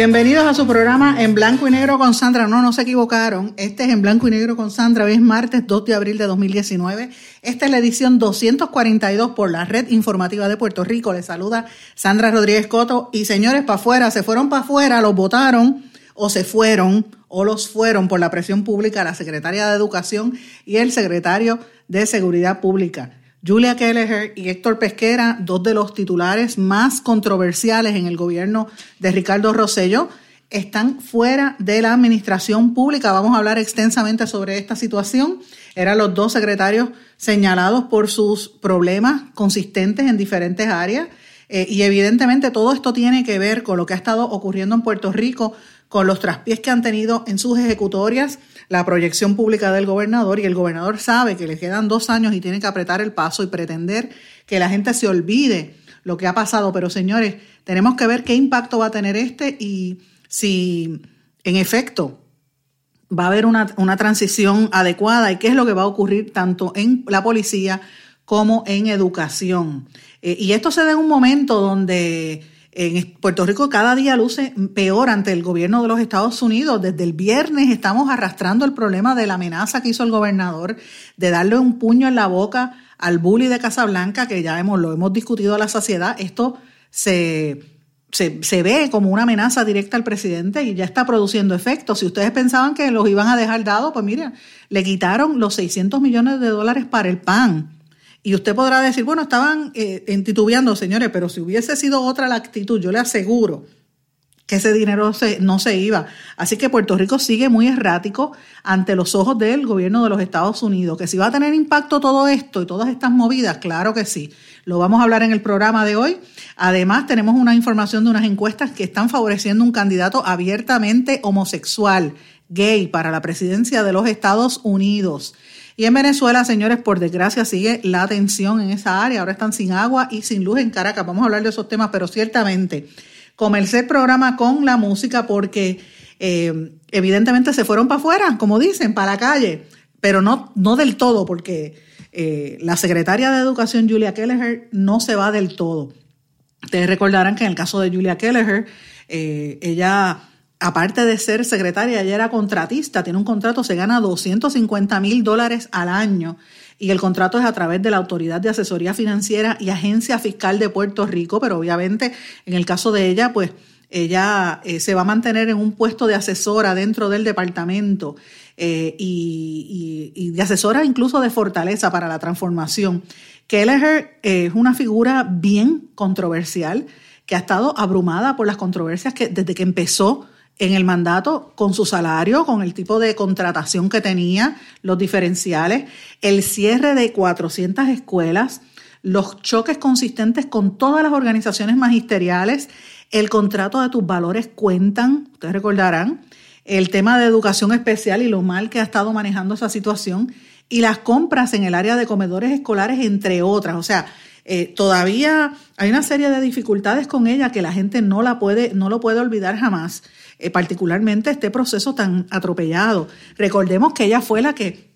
Bienvenidos a su programa En Blanco y Negro con Sandra. No, no se equivocaron. Este es En Blanco y Negro con Sandra. Hoy es martes 2 de abril de 2019. Esta es la edición 242 por la Red Informativa de Puerto Rico. Les saluda Sandra Rodríguez Coto. Y señores, para afuera, se fueron para afuera, los votaron o se fueron o los fueron por la presión pública la secretaria de Educación y el secretario de Seguridad Pública. Julia Kelleher y Héctor Pesquera, dos de los titulares más controversiales en el gobierno de Ricardo Rosello, están fuera de la administración pública. Vamos a hablar extensamente sobre esta situación. Eran los dos secretarios señalados por sus problemas consistentes en diferentes áreas. Eh, y evidentemente todo esto tiene que ver con lo que ha estado ocurriendo en Puerto Rico, con los traspiés que han tenido en sus ejecutorias la proyección pública del gobernador y el gobernador sabe que le quedan dos años y tiene que apretar el paso y pretender que la gente se olvide lo que ha pasado. Pero señores, tenemos que ver qué impacto va a tener este y si en efecto va a haber una, transición adecuada y qué es lo que va a ocurrir tanto en la policía como en educación. Eh, y esto se da en un momento donde en Puerto Rico cada día luce peor ante el gobierno de los Estados Unidos. Desde el viernes estamos arrastrando el problema de la amenaza que hizo el gobernador de darle un puño en la boca al bully de Casablanca, que ya hemos, lo hemos discutido a la saciedad. Esto se, se, ve como una amenaza directa al presidente y ya está produciendo efectos. Si ustedes pensaban que los iban a dejar dados, pues miren, le quitaron los 600 millones de dólares para el PAN y usted podrá decir, bueno, estaban eh, entitubeando, señores, pero si hubiese sido otra la actitud, yo le aseguro que ese dinero no se iba. Así que Puerto Rico sigue muy errático ante los ojos del gobierno de los Estados Unidos. Que si va a tener impacto todo esto y todas estas movidas, claro que sí. Lo vamos a hablar en el programa de hoy. Además, tenemos una información de unas encuestas que están favoreciendo un candidato abiertamente homosexual, gay, para la presidencia de los Estados Unidos. Y en Venezuela, señores, por desgracia sigue la tensión en esa área. Ahora están sin agua y sin luz en Caracas. Vamos a hablar de esos temas, pero ciertamente comencé el programa con la música porque eh, evidentemente se fueron para afuera, como dicen, para la calle, pero no, no del todo, porque eh, la secretaria de Educación, Julia Kelleher, no se va del todo. Ustedes recordarán que en el caso de Julia Kelleher, eh, ella aparte de ser secretaria, ella era contratista, tiene un contrato, se gana 250 mil dólares al año y el contrato es a través de la Autoridad de Asesoría Financiera y Agencia Fiscal de Puerto Rico, pero obviamente en el caso de ella, pues ella eh, se va a mantener en un puesto de asesora dentro del departamento eh, y, de asesora incluso de fortaleza para la transformación. Kelleher es una figura bien controversial que ha estado abrumada por las controversias que desde que empezó en el mandato con su salario, con el tipo de contratación que tenía, los diferenciales, el cierre de 400 escuelas, los choques consistentes con todas las organizaciones magisteriales, el contrato de tus valores cuentan, ustedes recordarán, el tema de educación especial y lo mal que ha estado manejando esa situación, y las compras en el área de comedores escolares, entre otras. O sea, eh, todavía hay una serie de dificultades con ella que la gente no la puede, no lo puede olvidar jamás. Eh, particularmente este proceso tan atropellado. Recordemos que ella fue la que,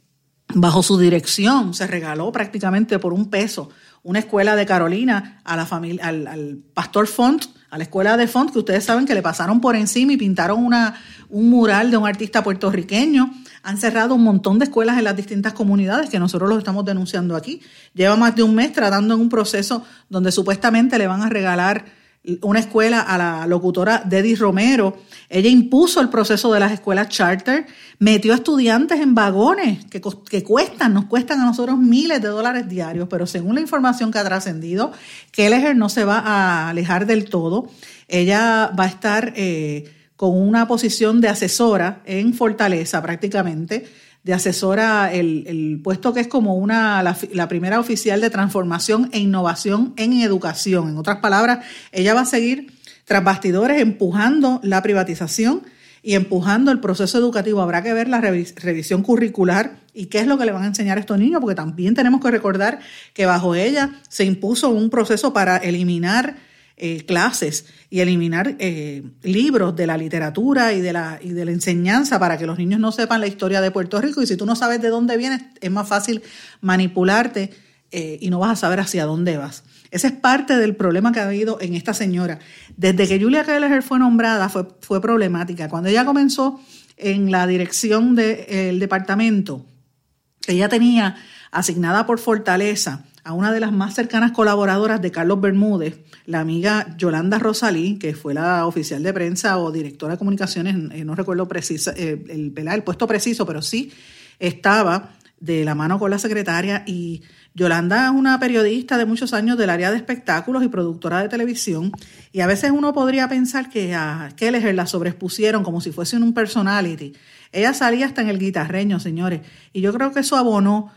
bajo su dirección, se regaló prácticamente por un peso una escuela de Carolina a la familia, al, pastor Font, a la escuela de Font, que ustedes saben que le pasaron por encima y pintaron una, un mural de un artista puertorriqueño. Han cerrado un montón de escuelas en las distintas comunidades que nosotros los estamos denunciando aquí. Lleva más de un mes tratando en un proceso donde supuestamente le van a regalar una escuela a la locutora Deddy Romero. Ella impuso el proceso de las escuelas charter, metió a estudiantes en vagones que, que cuestan, nos cuestan a nosotros miles de dólares diarios, pero según la información que ha trascendido, Kelleher no se va a alejar del todo. Ella va a estar eh, con una posición de asesora en Fortaleza prácticamente de asesora, el, puesto que es como una, la, primera oficial de transformación e innovación en educación. En otras palabras, ella va a seguir tras bastidores empujando la privatización y empujando el proceso educativo. Habrá que ver la revisión curricular y qué es lo que le van a enseñar a estos niños, porque también tenemos que recordar que bajo ella se impuso un proceso para eliminar eh, clases y eliminar eh, libros de la literatura y de la, y de la enseñanza para que los niños no sepan la historia de Puerto Rico. Y si tú no sabes de dónde vienes, es más fácil manipularte eh, y no vas a saber hacia dónde vas. Ese es parte del problema que ha habido en esta señora. Desde que Julia Keller fue nombrada fue, fue problemática. Cuando ella comenzó en la dirección del departamento, ella tenía asignada por Fortaleza a una de las más cercanas colaboradoras de Carlos Bermúdez, la amiga Yolanda Rosalí, que fue la oficial de prensa o directora de comunicaciones, eh, no recuerdo eh, el, el puesto preciso, pero sí estaba de la mano con la secretaria. Y Yolanda es una periodista de muchos años del área de espectáculos y productora de televisión. Y a veces uno podría pensar que a Kelleher la sobrespusieron como si fuese un personality. Ella salía hasta en el guitarreño, señores, y yo creo que eso abonó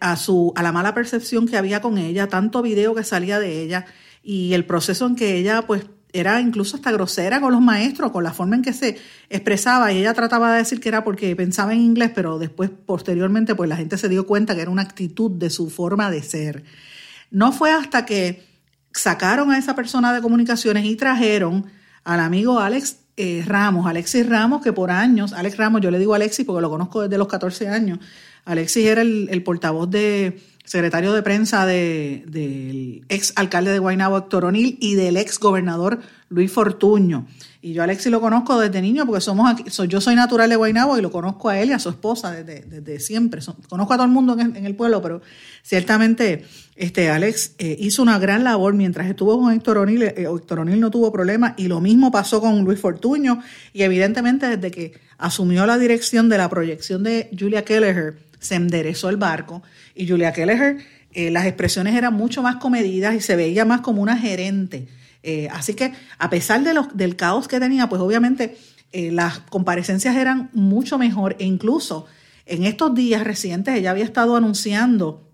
a, su, a la mala percepción que había con ella, tanto video que salía de ella y el proceso en que ella pues era incluso hasta grosera con los maestros, con la forma en que se expresaba y ella trataba de decir que era porque pensaba en inglés, pero después posteriormente pues la gente se dio cuenta que era una actitud de su forma de ser. No fue hasta que sacaron a esa persona de comunicaciones y trajeron al amigo Alex eh, Ramos, Alexis Ramos, que por años, Alex Ramos, yo le digo Alexis porque lo conozco desde los 14 años, Alexis era el, portavoz de secretario de prensa del ex alcalde de Guaynabo, Héctor O'Neill, y del ex gobernador Luis Fortuño. Y yo a Alexis lo conozco desde niño porque somos aquí, yo soy natural de Guaynabo y lo conozco a él y a su esposa desde, siempre. conozco a todo el mundo en, el pueblo, pero ciertamente este Alex eh, hizo una gran labor mientras estuvo con Héctor O'Neill. Eh, Héctor O'Neill no tuvo problema y lo mismo pasó con Luis Fortuño. Y evidentemente desde que asumió la dirección de la proyección de Julia Kelleher, se enderezó el barco y Julia Kelleher, eh, las expresiones eran mucho más comedidas y se veía más como una gerente. Eh, así que a pesar de los, del caos que tenía, pues obviamente eh, las comparecencias eran mucho mejor e incluso en estos días recientes ella había estado anunciando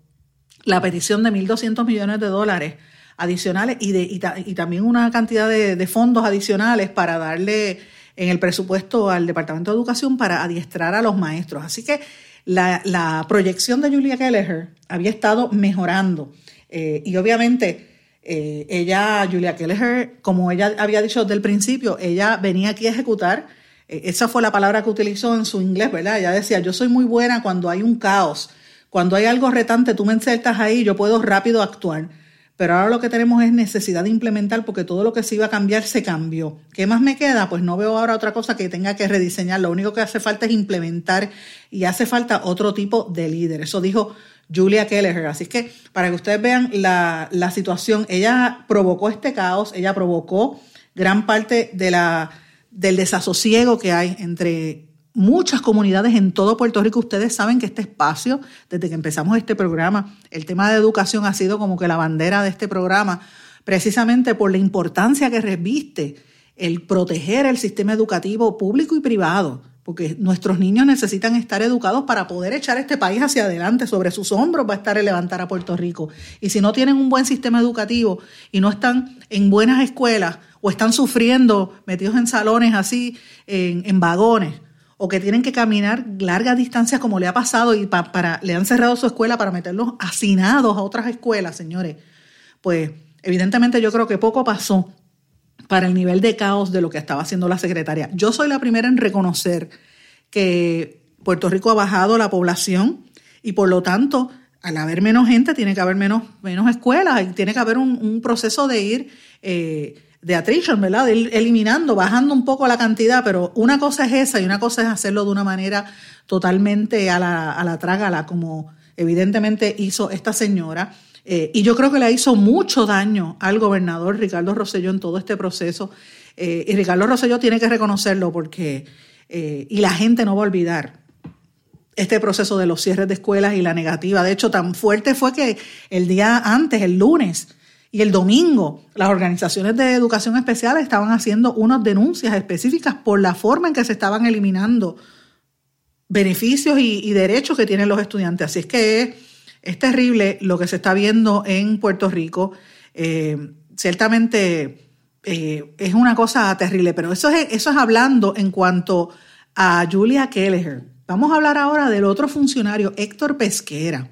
la petición de 1.200 millones de dólares adicionales y, de, y, también una cantidad de, fondos adicionales para darle en el presupuesto al Departamento de Educación para adiestrar a los maestros. Así que la, proyección de Julia Kelleher había estado mejorando. Eh, y obviamente eh, ella, Julia Kelleher, como ella había dicho desde el principio, ella venía aquí a ejecutar. Eh, esa fue la palabra que utilizó en su inglés, ¿verdad? Ella decía, yo soy muy buena cuando hay un caos. Cuando hay algo retante, tú me insertas ahí, yo puedo rápido actuar. Pero ahora lo que tenemos es necesidad de implementar porque todo lo que se iba a cambiar se cambió. ¿Qué más me queda? Pues no veo ahora otra cosa que tenga que rediseñar. Lo único que hace falta es implementar y hace falta otro tipo de líder. Eso dijo Julia Kelleher. Así que para que ustedes vean la, la situación, ella provocó este caos, ella provocó gran parte de la, del desasosiego que hay entre muchas comunidades en todo Puerto Rico. Ustedes saben que este espacio, desde que empezamos este programa, el tema de educación ha sido como que la bandera de este programa, precisamente por la importancia que reviste el proteger el sistema educativo público y privado, porque nuestros niños necesitan estar educados para poder echar este país hacia adelante. Sobre sus hombros va a estar el levantar a Puerto Rico. Y si no tienen un buen sistema educativo y no están en buenas escuelas o están sufriendo metidos en salones así, en, en vagones, o que tienen que caminar largas distancias como le ha pasado y para, le han cerrado su escuela para meterlos hacinados a otras escuelas, señores. Pues evidentemente yo creo que poco pasó para el nivel de caos de lo que estaba haciendo la secretaria. Yo soy la primera en reconocer que Puerto Rico ha bajado la población y por lo tanto, al haber menos gente, tiene que haber menos, menos escuelas y tiene que haber un, proceso de ir... Eh, de attrition, ¿verdad? De ir eliminando, bajando un poco la cantidad, pero una cosa es esa y una cosa es hacerlo de una manera totalmente a la, a la trágala, como evidentemente hizo esta señora. Eh, y yo creo que le hizo mucho daño al gobernador Ricardo Rosselló en todo este proceso. Eh, y Ricardo Rosselló tiene que reconocerlo porque, eh, y la gente no va a olvidar este proceso de los cierres de escuelas y la negativa. De hecho, tan fuerte fue que el día antes, el lunes y el domingo, las organizaciones de educación especial estaban haciendo unas denuncias específicas por la forma en que se estaban eliminando beneficios y, derechos que tienen los estudiantes. Así es que es, terrible lo que se está viendo en Puerto Rico. Eh, ciertamente eh, es una cosa terrible, pero eso es, eso es hablando en cuanto a Julia Kelleher. Vamos a hablar ahora del otro funcionario, Héctor Pesquera.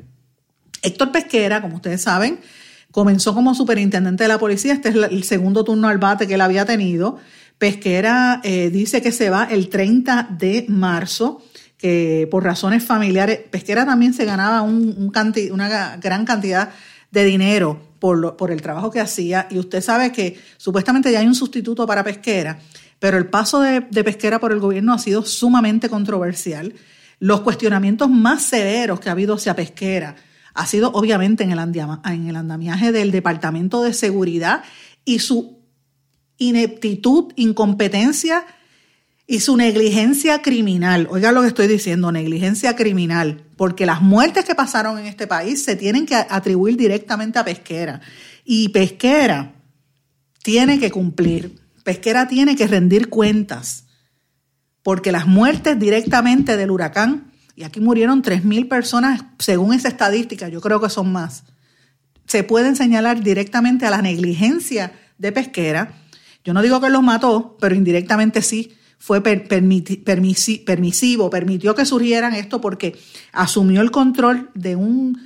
Héctor Pesquera, como ustedes saben, comenzó como superintendente de la policía. Este es el segundo turno al bate que él había tenido. Pesquera eh, dice que se va el 30 de marzo, que por razones familiares, Pesquera también se ganaba un, una gran cantidad de dinero por, por el trabajo que hacía. Y usted sabe que supuestamente ya hay un sustituto para Pesquera pero el paso de, Pesquera por el gobierno ha sido sumamente controversial. Los cuestionamientos más severos que ha habido hacia Pesquera ha sido obviamente en el, en el andamiaje del Departamento de Seguridad y su ineptitud, incompetencia y su negligencia criminal. Oiga lo que estoy diciendo, negligencia criminal, porque las muertes que pasaron en este país se tienen que atribuir directamente a Pesquera. Y Pesquera tiene que cumplir. Pesquera tiene que rendir cuentas, porque las muertes directamente del huracán, y aquí murieron 3.000 personas según esa estadística, yo creo que son más, se pueden señalar directamente a la negligencia de Pesquera. Yo no digo que los mató, pero indirectamente sí fue permisivo, permitió que surgieran esto porque asumió el control de un,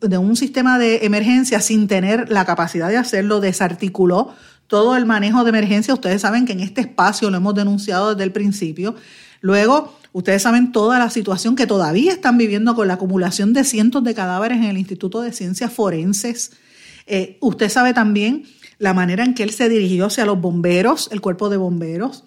de un sistema de emergencia sin tener la capacidad de hacerlo, desarticuló todo el manejo de emergencia. Ustedes saben que en este espacio lo hemos denunciado desde el principio. Luego, ustedes saben toda la situación que todavía están viviendo con la acumulación de cientos de cadáveres en el Instituto de Ciencias Forenses. Eh, usted sabe también la manera en que él se dirigió hacia los bomberos, el cuerpo de bomberos.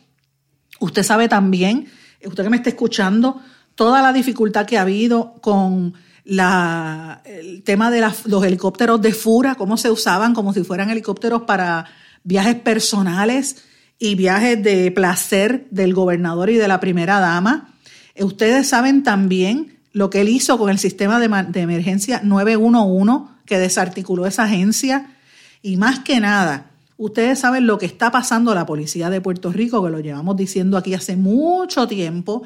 Usted sabe también, usted que me está escuchando, toda la dificultad que ha habido con la, el tema de los helicópteros de Fura, cómo se usaban como si fueran helicópteros para viajes personales y viajes de placer del gobernador y de la primera dama. Eh, ustedes saben también lo que él hizo con el sistema de, emergencia 911, que desarticuló esa agencia. Y más que nada, ustedes saben lo que está pasando la policía de Puerto Rico, que lo llevamos diciendo aquí hace mucho tiempo,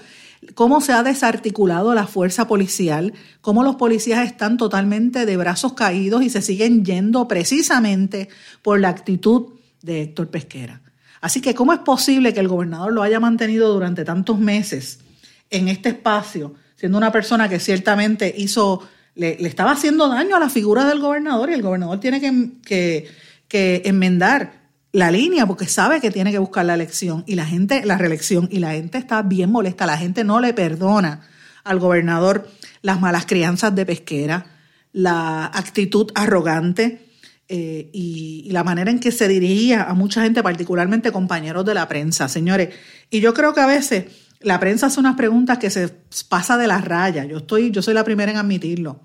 cómo se ha desarticulado la fuerza policial, cómo los policías están totalmente de brazos caídos y se siguen yendo precisamente por la actitud de Héctor Pesquera. Así que, ¿cómo es posible que el gobernador lo haya mantenido durante tantos meses en este espacio, siendo una persona que ciertamente hizo, le, estaba haciendo daño a la figura del gobernador y el gobernador tiene que, enmendar la línea porque sabe que tiene que buscar la elección y la gente, la reelección, y la gente está bien molesta, la gente no le perdona al gobernador las malas crianzas de pesquera, la actitud arrogante, eh, y, la manera en que se dirigía a mucha gente, particularmente compañeros de la prensa, señores. Y yo creo que a veces la prensa hace unas preguntas que se pasa de la raya. Yo, estoy, yo soy la primera en admitirlo.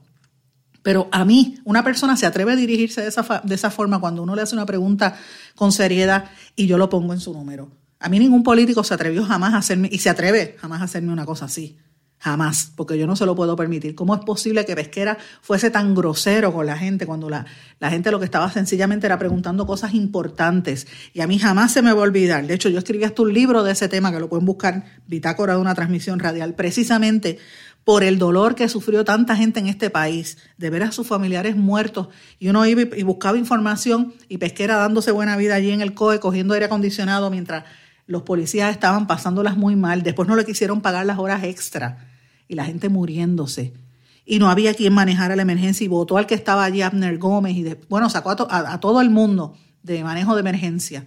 Pero a mí, una persona se atreve a dirigirse de esa, de esa forma cuando uno le hace una pregunta con seriedad y yo lo pongo en su número. A mí ningún político se atrevió jamás a hacerme, y se atreve jamás a hacerme una cosa así. Jamás, porque yo no se lo puedo permitir. ¿Cómo es posible que Pesquera fuese tan grosero con la gente cuando la, la, gente lo que estaba sencillamente era preguntando cosas importantes? Y a mí jamás se me va a olvidar. De hecho, yo escribí hasta un libro de ese tema que lo pueden buscar, Bitácora de una transmisión radial, precisamente por el dolor que sufrió tanta gente en este país, de ver a sus familiares muertos. Y uno iba y buscaba información y Pesquera dándose buena vida allí en el COE, cogiendo aire acondicionado mientras los policías estaban pasándolas muy mal. Después no le quisieron pagar las horas extra y la gente muriéndose. Y no había quien manejara la emergencia y votó al que estaba allí, Abner Gómez, y bueno, sacó a, todo el mundo de manejo de emergencia.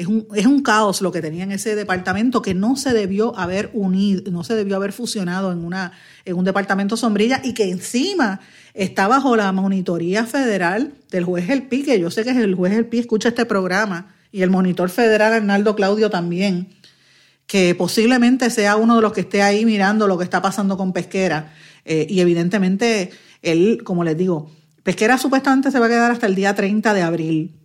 Es un, es un, caos lo que tenía en ese departamento que no se debió haber unido, no se debió haber fusionado en, una, en un departamento sombrilla y que encima está bajo la monitoría federal del juez El Pi, que yo sé que el juez El Pi escucha este programa, y el monitor federal Arnaldo Claudio también que posiblemente sea uno de los que esté ahí mirando lo que está pasando con Pesquera. Eh, y evidentemente él, como les digo, Pesquera supuestamente se va a quedar hasta el día 30 de abril,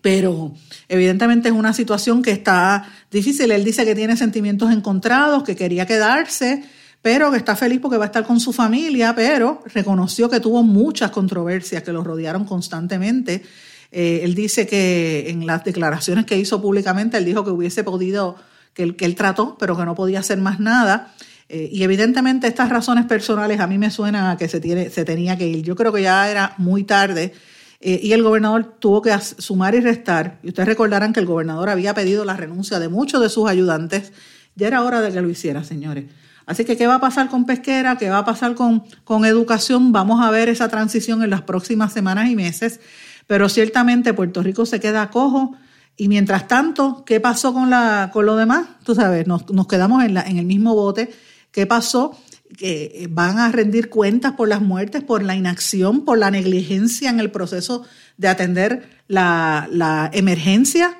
pero evidentemente es una situación que está difícil. Él dice que tiene sentimientos encontrados, que quería quedarse, pero que está feliz porque va a estar con su familia, pero reconoció que tuvo muchas controversias que lo rodearon constantemente. Eh, él dice que en las declaraciones que hizo públicamente, él dijo que hubiese podido, que él, trató, pero que no podía hacer más nada. Eh, y evidentemente estas razones personales a mí me suenan a que se, tiene, se tenía que ir. Yo creo que ya era muy tarde eh, y el gobernador tuvo que sumar y restar. Y ustedes recordarán que el gobernador había pedido la renuncia de muchos de sus ayudantes. Ya era hora de que lo hiciera, señores. Así que, ¿qué va a pasar con pesquera? ¿Qué va a pasar con, con educación? Vamos a ver esa transición en las próximas semanas y meses. Pero ciertamente Puerto Rico se queda cojo. Y mientras tanto, ¿qué pasó con, la, con lo demás? Tú sabes, nos, nos quedamos en, la, en el mismo bote ¿Qué pasó? Que eh, van a rendir cuentas por las muertes, por la inacción, por la negligencia en el proceso de atender la, emergencia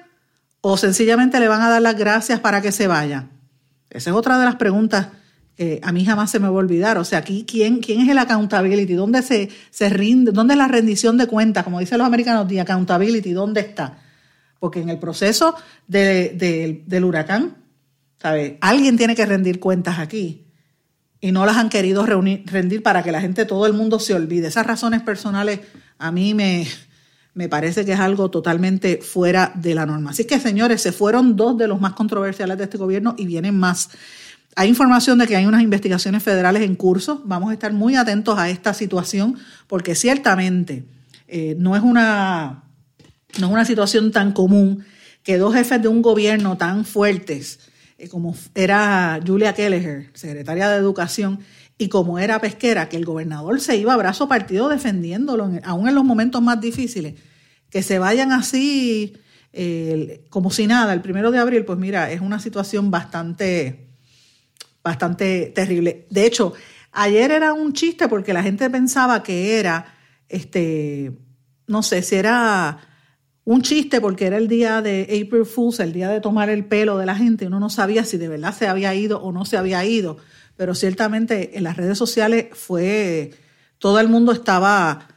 o sencillamente le van a dar las gracias para que se vaya. Esa es otra de las preguntas que a mí jamás se me va a olvidar. O sea, aquí, ¿quién, quién es el accountability? ¿Dónde se, se rinde? ¿Dónde es la rendición de cuentas? Como dicen los americanos, the accountability, ¿dónde está? Porque en el proceso del huracán Alguien tiene que rendir cuentas aquí y no las han querido rendir para que la gente, todo el mundo se olvide. Esas razones personales a mí me, me parece que es algo totalmente fuera de la norma. Así que, señores, se fueron dos de los más controversiales de este gobierno y vienen más. Hay información de que hay unas investigaciones federales en curso. Vamos a estar muy atentos a esta situación porque ciertamente eh, no, es una, no es una situación tan común que dos jefes de un gobierno tan fuertes eh, como era Julia Kelleher, secretaria de Educación, y como era pesquera, que el gobernador se iba a brazo partido defendiéndolo, aún en los momentos más difíciles, que se vayan así como si nada el primero de abril, pues mira, es una situación bastante, bastante terrible. De hecho, ayer era un chiste porque la gente pensaba que era, este, no sé, si era un chiste porque era el día de April Fools, el día de tomar el pelo de la gente. Uno no sabía si de verdad se había ido o no se había ido, pero ciertamente en las redes sociales fue, todo el mundo estaba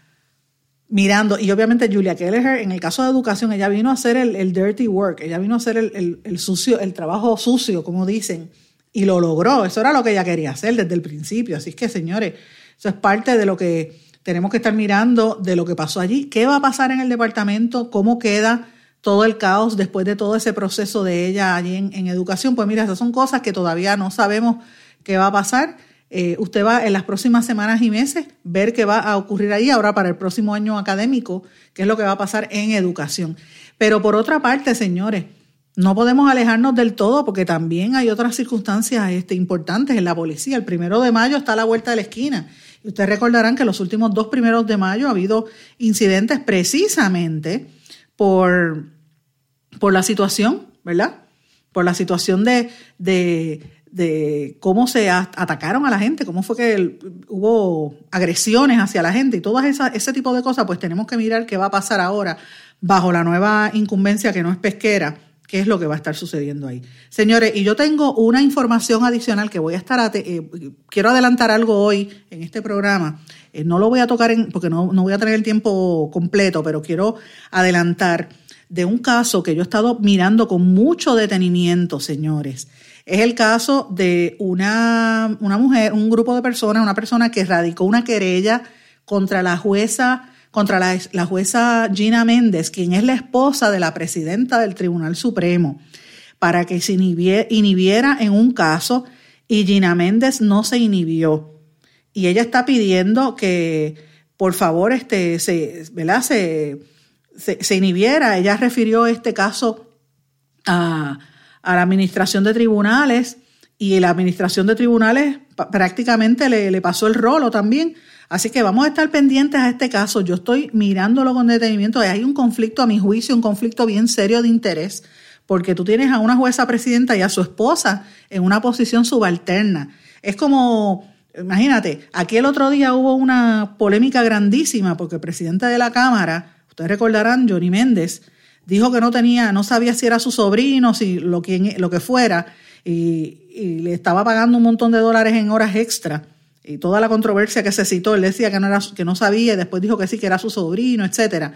mirando, y obviamente Julia Kelleher, en el caso de educación, ella vino a hacer el, dirty work, ella vino a hacer el, el, sucio, el trabajo sucio, como dicen, y lo logró. Eso era lo que ella quería hacer desde el principio. Así que, señores, eso es parte de lo que tenemos que estar mirando de lo que pasó allí. ¿Qué va a pasar en el departamento? ¿Cómo queda todo el caos después de todo ese proceso de ella allí en, educación? Pues mira, esas son cosas que todavía no sabemos qué va a pasar. Eh, usted va en las próximas semanas y meses ver qué va a ocurrir ahí ahora para el próximo año académico, qué es lo que va a pasar en educación. Pero por otra parte, señores, no podemos alejarnos del todo porque también hay otras circunstancias este, importantes en la policía. El primero de mayo está a la vuelta de la esquina ustedes recordarán que los últimos dos primeros de mayo ha habido incidentes precisamente por, por la situación, ¿verdad? Por la situación de, de, cómo se atacaron a la gente, cómo fue que hubo agresiones hacia la gente y todo ese tipo de cosas, pues tenemos que mirar qué va a pasar ahora bajo la nueva incumbencia que no es pesquera qué es lo que va a estar sucediendo ahí. Señores, y yo tengo una información adicional que voy a estar, eh, quiero adelantar algo hoy en este programa. Eh, no lo voy a tocar porque no, no voy a tener el tiempo completo, pero quiero adelantar de un caso que yo he estado mirando con mucho detenimiento, señores. Es el caso de una, una mujer, un grupo de personas, una persona que radicó una querella contra la jueza contra la, jueza Gina Méndez, quien es la esposa de la presidenta del Tribunal Supremo, para que se inhibiera en un caso y Gina Méndez no se inhibió. Y ella está pidiendo que, por favor, este, se, ¿verdad? Se, se, inhibiera. Ella refirió este caso a, la administración de tribunales y la administración de tribunales prácticamente le, le pasó el rolo también Así que vamos a estar pendientes a este caso. Yo estoy mirándolo con detenimiento. Hay un conflicto, a mi juicio, un conflicto bien serio de interés, porque tú tienes a una jueza presidenta y a su esposa en una posición subalterna. Es como, imagínate, aquí el otro día hubo una polémica grandísima porque el presidente de la Cámara, ustedes recordarán, Johnny Méndez, dijo que no tenía, no sabía si era su sobrino, si lo, quien, lo que fuera, y, y le estaba pagando un montón de dólares en horas extra y toda la controversia que se citó, él decía que no, era, que no sabía después dijo que sí, que era su sobrino, etcétera.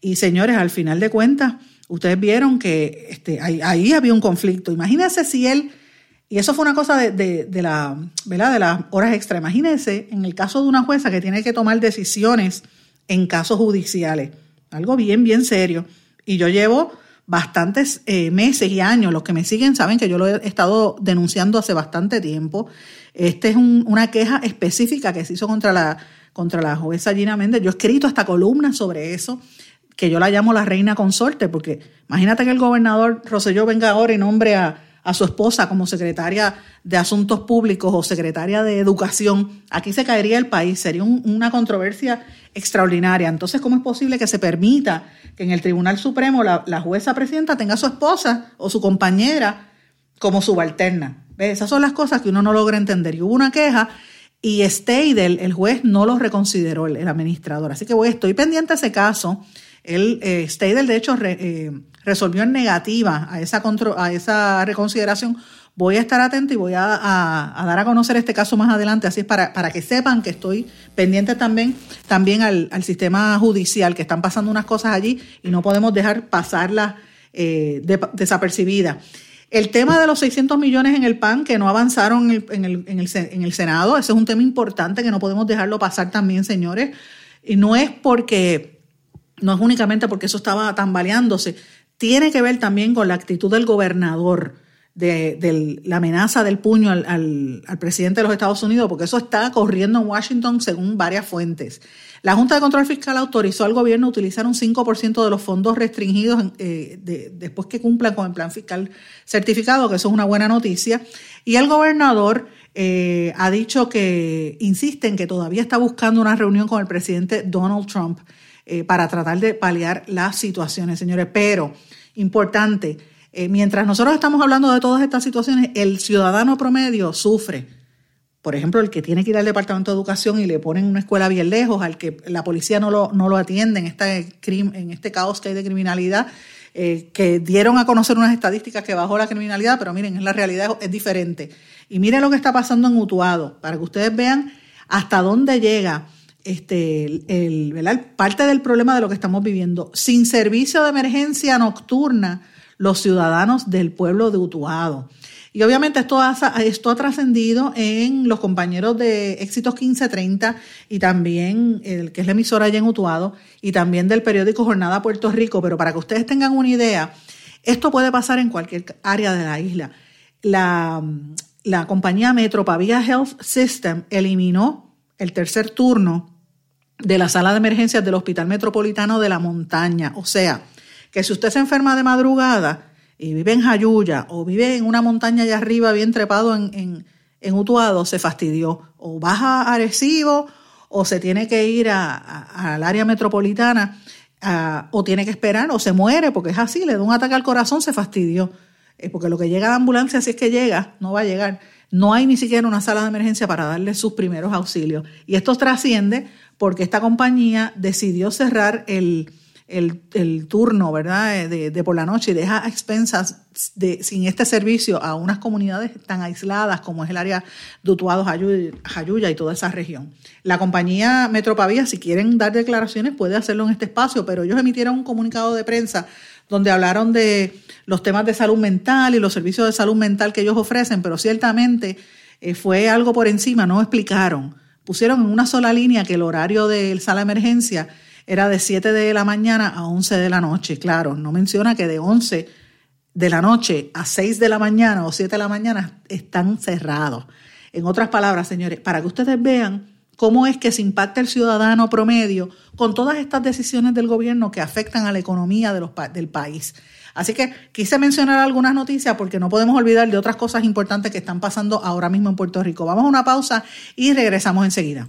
Y señores, al final de cuentas, ustedes vieron que este, ahí, había un conflicto. Imagínense si él, y eso fue una cosa de, la, de las horas extra, imagínense en el caso de una jueza que tiene que tomar decisiones en casos judiciales, algo bien, bien serio. Y yo llevo bastantes eh, meses y años, los que me siguen saben que yo lo he estado denunciando hace bastante tiempo. Esta es una queja específica que se hizo contra la, contra la jueza Gina Méndez. Yo he escrito esta columna sobre eso que yo la llamo la reina consorte, porque imagínate que el gobernador Roselló venga ahora y nombre a, su esposa como secretaria de Asuntos Públicos o secretaria de Educación. Aquí se caería el país, sería una controversia extraordinaria. Entonces, ¿cómo es posible que se permita que en el Tribunal Supremo la, jueza presidenta tenga a su esposa o su compañera como subalterna? Esas son las cosas que uno no logra entender. Y hubo una queja y Steidel, el juez, no lo reconsideró, el, administrador. Así que voy, estoy pendiente de ese caso. El eh, de hecho, eh, resolvió en negativa a esa, a esa reconsideración. Voy a estar atento y voy a, dar a conocer este caso más adelante, así es para, para que sepan que estoy pendiente también, también al, sistema judicial, que están pasando unas cosas allí y no podemos dejar pasarlas eh, desapercibidas. El tema de los 600 millones en el PAN que no avanzaron en el, en, el, en el Senado, ese es un tema importante que no podemos dejarlo pasar también, señores. Y no es porque no es únicamente porque eso estaba tambaleándose, tiene que ver también con la actitud del gobernador, de, la amenaza del puño al, presidente de los Estados Unidos, porque eso está corriendo en Washington según varias fuentes. La Junta de Control Fiscal autorizó al gobierno a utilizar un 5% de los fondos restringidos eh, después que cumplan con el plan fiscal certificado, que eso es una buena noticia. Y el gobernador eh, ha dicho que insiste en que todavía está buscando una reunión con el presidente Donald Trump eh, para tratar de paliar las situaciones, señores. Pero, importante, eh, mientras nosotros estamos hablando de todas estas situaciones, el ciudadano promedio sufre. Por ejemplo, el que tiene que ir al Departamento de Educación y le ponen una escuela bien lejos, al que la policía no lo, no lo atiende en este, en este caos que hay de criminalidad, eh, que dieron a conocer unas estadísticas que bajó la criminalidad, pero miren, en la realidad es diferente. Y miren lo que está pasando en Utuado, para que ustedes vean hasta dónde llega este, el, parte del problema de lo que estamos viviendo. Sin servicio de emergencia nocturna, los ciudadanos del pueblo de Utuado. Y obviamente esto ha, esto ha trascendido en los compañeros de Éxitos 1530 y también, el que es la emisora allá en Utuado, y también del periódico Jornada Puerto Rico. Pero para que ustedes tengan una idea, esto puede pasar en cualquier área de la isla. La, la compañía Metropavia Health System eliminó el tercer turno de la sala de emergencias del Hospital Metropolitano de la Montaña. O sea, que si usted se enferma de madrugada y vive en Jayuya o vive en una montaña allá arriba bien trepado en, en, Utuado, se fastidió. O baja a Arecibo o se tiene que ir al área metropolitana o tiene que esperar o se muere porque es así, le da un ataque al corazón, se fastidió. Eh, porque lo que llega a la ambulancia, si es que llega, no va a llegar. No hay ni siquiera una sala de emergencia para darle sus primeros auxilios. Y esto trasciende porque esta compañía decidió cerrar el, turno, ¿verdad?, de, por la noche y deja expensas de, sin este servicio a unas comunidades tan aisladas como es el área de Utuados, Jayuya y toda esa región. La compañía Metropavía, si quieren dar declaraciones, puede hacerlo en este espacio, pero ellos emitieron un comunicado de prensa donde hablaron de los temas de salud mental y los servicios de salud mental que ellos ofrecen, pero ciertamente eh, fue algo por encima, no explicaron pusieron en una sola línea que el horario de sala de emergencia era de 7 de la mañana a 11 de la noche. Claro, no menciona que de 11 de la noche a 6 de la mañana o 7 de la mañana están cerrados. En otras palabras, señores, para que ustedes vean cómo es que se impacta el ciudadano promedio con todas estas decisiones del gobierno que afectan a la economía del país. Así que quise mencionar algunas noticias porque no podemos olvidar de otras cosas importantes que están pasando ahora mismo en Puerto Rico. Vamos a una pausa y regresamos enseguida.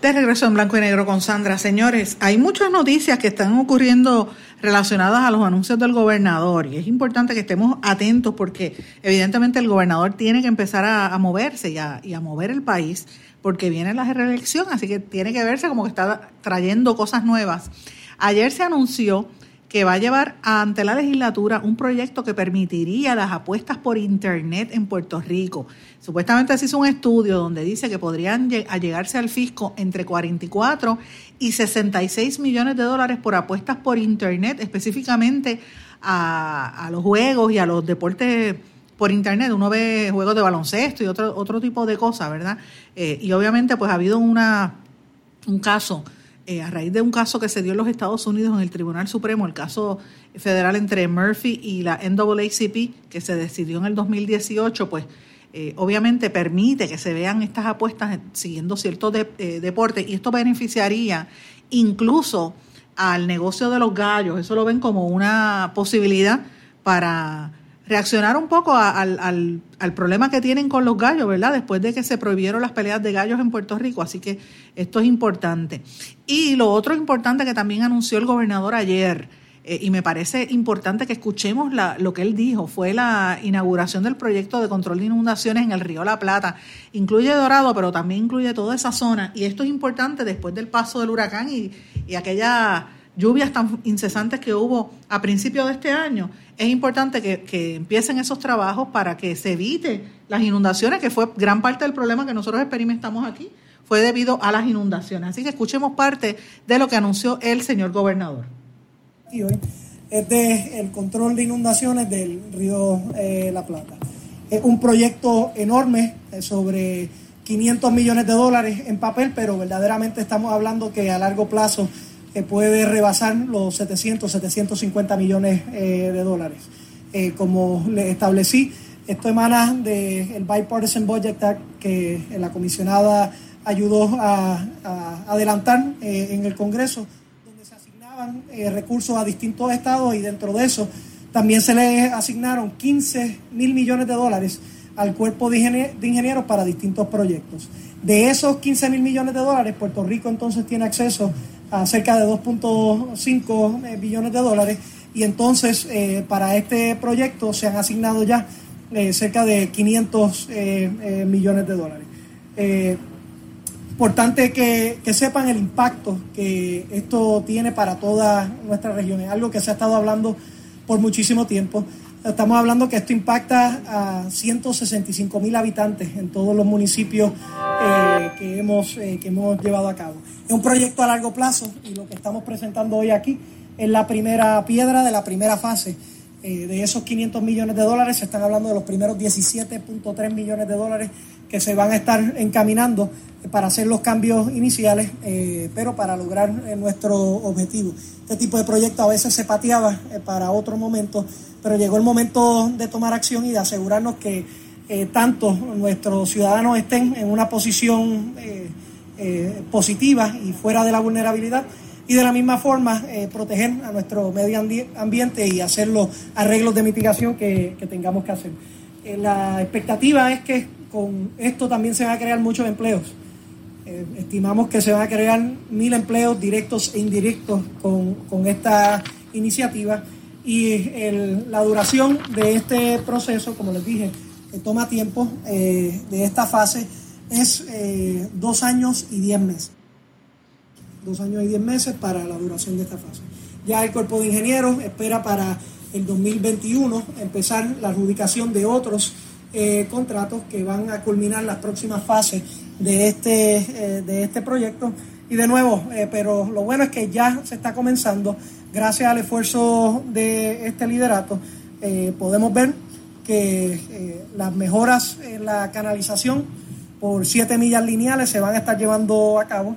De regreso en blanco y negro con Sandra. Señores, hay muchas noticias que están ocurriendo relacionadas a los anuncios del gobernador y es importante que estemos atentos porque evidentemente el gobernador tiene que empezar a, moverse y a, y a, mover el país porque viene la reelección, así que tiene que verse como que está trayendo cosas nuevas. Ayer se anunció que va a llevar ante la legislatura un proyecto que permitiría las apuestas por Internet en Puerto Rico. Supuestamente se hizo un estudio donde dice que podrían llegarse al fisco entre 44 y 66 millones de dólares por apuestas por Internet, específicamente a, los juegos y a los deportes por internet, uno ve juegos de baloncesto y otro, otro tipo de cosas, ¿verdad? Eh, y obviamente pues ha habido una, un caso eh, a raíz de un caso que se dio en los Estados Unidos en el Tribunal Supremo, el caso federal entre Murphy y la NAACP, que se decidió en el 2018, pues eh, obviamente permite que se vean estas apuestas siguiendo ciertos eh, deportes y esto beneficiaría incluso al negocio de los gallos. Eso lo ven como una posibilidad para reaccionar un poco al, al, problema que tienen con los gallos, ¿verdad? Después de que se prohibieron las peleas de gallos en Puerto Rico. Así que esto es importante. Y lo otro importante que también anunció el gobernador ayer, eh, y me parece importante que escuchemos la, lo que él dijo, fue la inauguración del proyecto de control de inundaciones en el río La Plata. Incluye Dorado, pero también incluye toda esa zona. Y esto es importante después del paso del huracán y, y aquella lluvias tan incesantes que hubo a principios de este año, es importante que, empiecen esos trabajos para que se evite las inundaciones, que fue gran parte del problema que nosotros experimentamos aquí, fue debido a las inundaciones. Así que escuchemos parte de lo que anunció el señor gobernador. Hoy es de el control de inundaciones del río eh, La Plata. Es un proyecto enorme eh, sobre 500 millones de dólares en papel, pero verdaderamente estamos hablando que a largo plazo que puede rebasar los 700, 750 millones eh, de dólares. Eh, como le establecí, esto emana del Bipartisan Budget Act que la comisionada ayudó a, adelantar eh, en el Congreso, asignaban recursos a distintos estados y dentro de eso también se le asignaron 15 mil millones de dólares al cuerpo de, ingenieros para distintos proyectos. De esos 15 mil millones de dólares, Puerto Rico entonces tiene acceso a cerca de 2.5 eh, billones de dólares y entonces eh, para este proyecto se han asignado ya eh, cerca de 500 millones de dólares. Importante que, que, sepan el impacto que esto tiene para toda nuestra región. Es algo que se ha estado hablando por muchísimo tiempo. Estamos hablando que esto impacta a 165 mil habitantes en todos los municipios eh, que, hemos, eh, que hemos llevado a cabo. Es un proyecto a largo plazo y lo que estamos presentando hoy aquí es la primera piedra de la primera fase. Eh, de esos 500 millones de dólares se están hablando de los primeros 17.3 millones de dólares que se van a estar encaminando para hacer los cambios iniciales, pero para lograr nuestro objetivo. Este tipo de proyecto a veces se pateaba para otro momento pero llegó el momento de tomar acción y de asegurarnos que eh, tanto nuestros ciudadanos estén en una posición eh, eh, positiva y fuera de la vulnerabilidad y de la misma forma proteger a nuestro medio ambiente y hacer los arreglos de mitigación que, que tengamos que hacer. la expectativa es que con esto también se van a crear muchos empleos. estimamos que se van a crear mil empleos directos e indirectos con, con esta iniciativa y la duración de este proceso, como les dije, que toma tiempo eh, de esta fase, es eh, dos años y diez meses. Dos años y diez meses para la duración de esta fase. Ya el cuerpo de ingenieros espera para el 2021 empezar la adjudicación de otros eh, contratos que van a culminar las próximas fases de este, de este proyecto. Y de nuevo, pero lo bueno es que ya se está comenzando gracias al esfuerzo de este liderato, eh, podemos ver que eh, las mejoras en la canalización por 7 millas lineales se van a estar llevando a cabo.